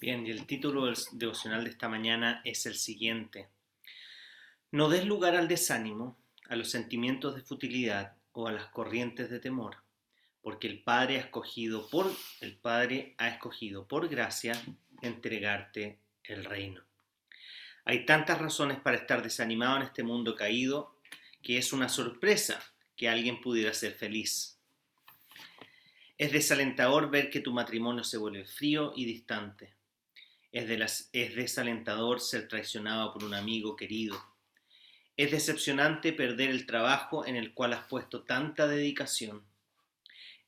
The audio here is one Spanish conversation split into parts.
Bien, y el título del devocional de esta mañana es el siguiente. No des lugar al desánimo, a los sentimientos de futilidad o a las corrientes de temor, porque el Padre ha escogido por el Padre ha escogido por gracia entregarte el reino. Hay tantas razones para estar desanimado en este mundo caído que es una sorpresa que alguien pudiera ser feliz. Es desalentador ver que tu matrimonio se vuelve frío y distante es, desalentador ser traicionado por un amigo querido. Es decepcionante perder el trabajo en el cual has puesto tanta dedicación.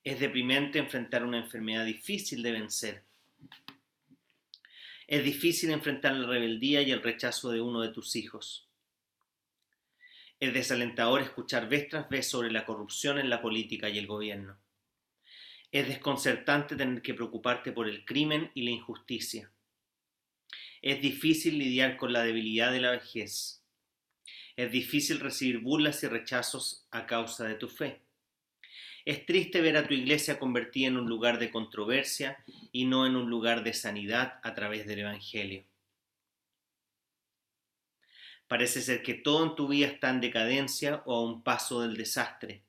Es deprimente enfrentar una enfermedad difícil de vencer. Es difícil enfrentar la rebeldía y el rechazo de uno de tus hijos. Es desalentador escuchar vez tras vez sobre la corrupción en la política y el gobierno. Es desconcertante tener que preocuparte por el crimen y la injusticia. Es difícil lidiar con la debilidad de la vejez. Es difícil recibir burlas y rechazos a causa de tu fe. Es triste ver a tu iglesia convertida en un lugar de controversia y no en un lugar de sanidad a través del Evangelio. Parece ser que todo en tu vida está en decadencia o a un paso del desastre.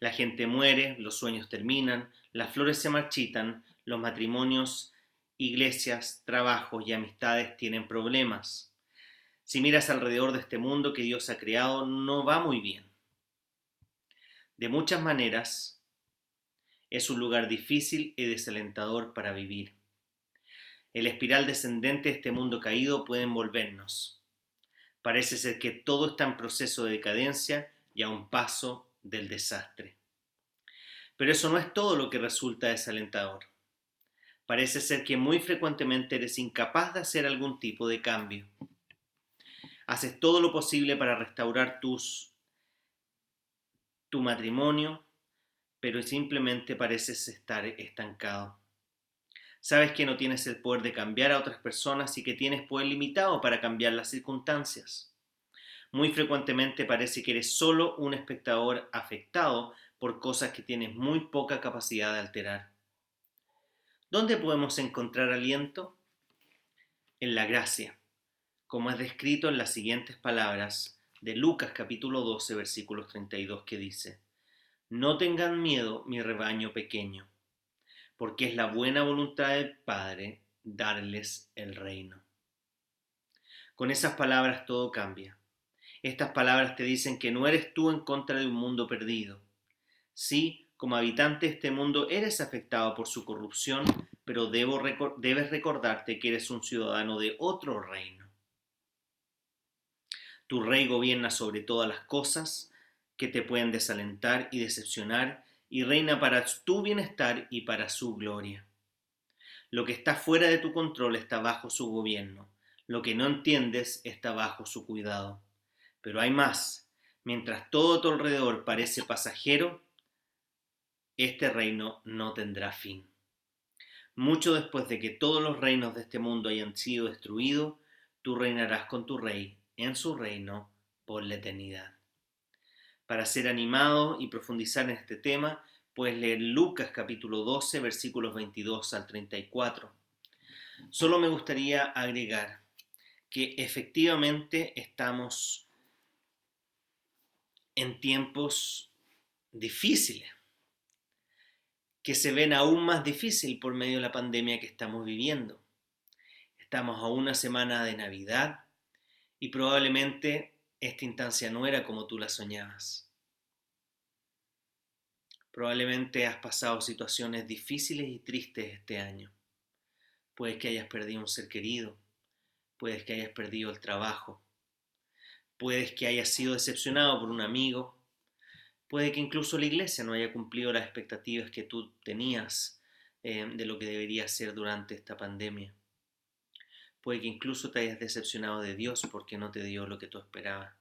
La gente muere, los sueños terminan, las flores se marchitan, los matrimonios iglesias, trabajos y amistades tienen problemas. Si miras alrededor de este mundo que Dios ha creado, no va muy bien. De muchas maneras, es un lugar difícil y desalentador para vivir. El espiral descendente de este mundo caído puede envolvernos. Parece ser que todo está en proceso de decadencia y a un paso del desastre. Pero eso no es todo lo que resulta desalentador. Parece ser que muy frecuentemente eres incapaz de hacer algún tipo de cambio. Haces todo lo posible para restaurar tus, tu matrimonio, pero simplemente pareces estar estancado. Sabes que no tienes el poder de cambiar a otras personas y que tienes poder limitado para cambiar las circunstancias. Muy frecuentemente parece que eres solo un espectador afectado por cosas que tienes muy poca capacidad de alterar. ¿Dónde podemos encontrar aliento? En la gracia, como es descrito en las siguientes palabras de Lucas capítulo 12 versículos 32 que dice, No tengan miedo mi rebaño pequeño, porque es la buena voluntad del Padre darles el reino. Con esas palabras todo cambia. Estas palabras te dicen que no eres tú en contra de un mundo perdido. Sí, como habitante de este mundo eres afectado por su corrupción, pero debes recordarte que eres un ciudadano de otro reino. Tu rey gobierna sobre todas las cosas que te pueden desalentar y decepcionar y reina para tu bienestar y para su gloria. Lo que está fuera de tu control está bajo su gobierno. Lo que no entiendes está bajo su cuidado. Pero hay más. Mientras todo a tu alrededor parece pasajero, este reino no tendrá fin. Mucho después de que todos los reinos de este mundo hayan sido destruidos, tú reinarás con tu rey en su reino por la eternidad. Para ser animado y profundizar en este tema, puedes leer Lucas capítulo 12 versículos 22 al 34. Solo me gustaría agregar que efectivamente estamos en tiempos difíciles que se ven aún más difícil por medio de la pandemia que estamos viviendo. Estamos a una semana de Navidad y probablemente esta instancia no era como tú la soñabas. Probablemente has pasado situaciones difíciles y tristes este año. Puedes que hayas perdido un ser querido, puedes que hayas perdido el trabajo, Puedes que hayas sido decepcionado por un amigo. Puede que incluso la iglesia no haya cumplido las expectativas que tú tenías eh, de lo que debería ser durante esta pandemia. Puede que incluso te hayas decepcionado de Dios porque no te dio lo que tú esperabas.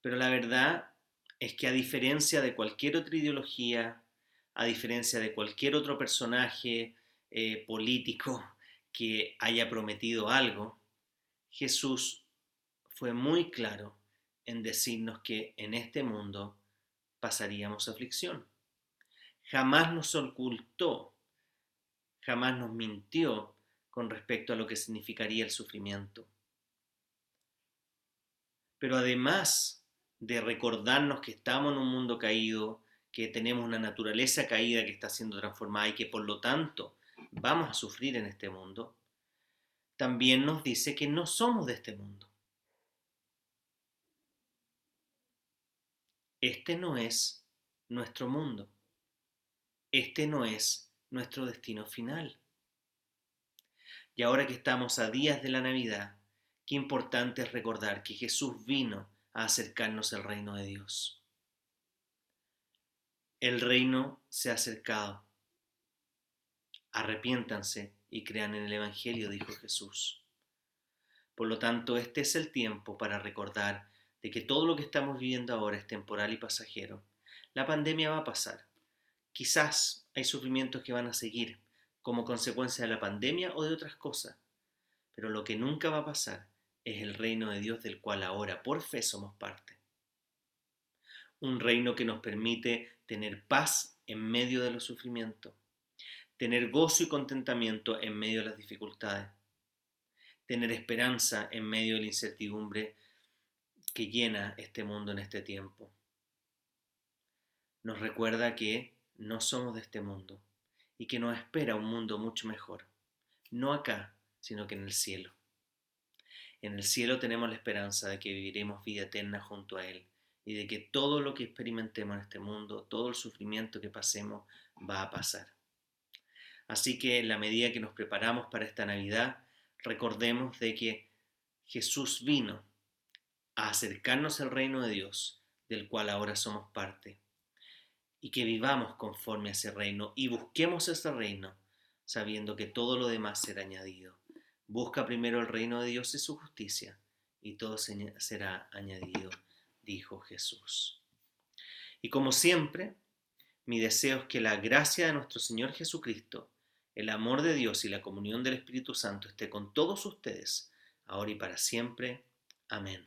Pero la verdad es que a diferencia de cualquier otra ideología, a diferencia de cualquier otro personaje eh, político que haya prometido algo, Jesús fue muy claro en decirnos que en este mundo pasaríamos aflicción. Jamás nos ocultó, jamás nos mintió con respecto a lo que significaría el sufrimiento. Pero además de recordarnos que estamos en un mundo caído, que tenemos una naturaleza caída que está siendo transformada y que por lo tanto vamos a sufrir en este mundo, también nos dice que no somos de este mundo. Este no es nuestro mundo. Este no es nuestro destino final. Y ahora que estamos a días de la Navidad, qué importante es recordar que Jesús vino a acercarnos al reino de Dios. El reino se ha acercado. Arrepiéntanse y crean en el Evangelio, dijo Jesús. Por lo tanto, este es el tiempo para recordar de que todo lo que estamos viviendo ahora es temporal y pasajero. La pandemia va a pasar. Quizás hay sufrimientos que van a seguir como consecuencia de la pandemia o de otras cosas, pero lo que nunca va a pasar es el reino de Dios del cual ahora por fe somos parte. Un reino que nos permite tener paz en medio de los sufrimientos, tener gozo y contentamiento en medio de las dificultades, tener esperanza en medio de la incertidumbre que llena este mundo en este tiempo. Nos recuerda que no somos de este mundo y que nos espera un mundo mucho mejor, no acá, sino que en el cielo. En el cielo tenemos la esperanza de que viviremos vida eterna junto a Él y de que todo lo que experimentemos en este mundo, todo el sufrimiento que pasemos, va a pasar. Así que en la medida que nos preparamos para esta Navidad, recordemos de que Jesús vino a acercarnos al reino de Dios, del cual ahora somos parte, y que vivamos conforme a ese reino y busquemos ese reino, sabiendo que todo lo demás será añadido. Busca primero el reino de Dios y su justicia, y todo será añadido, dijo Jesús. Y como siempre, mi deseo es que la gracia de nuestro Señor Jesucristo, el amor de Dios y la comunión del Espíritu Santo esté con todos ustedes, ahora y para siempre. Amén.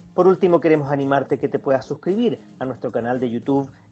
Por último, queremos animarte que te puedas suscribir a nuestro canal de YouTube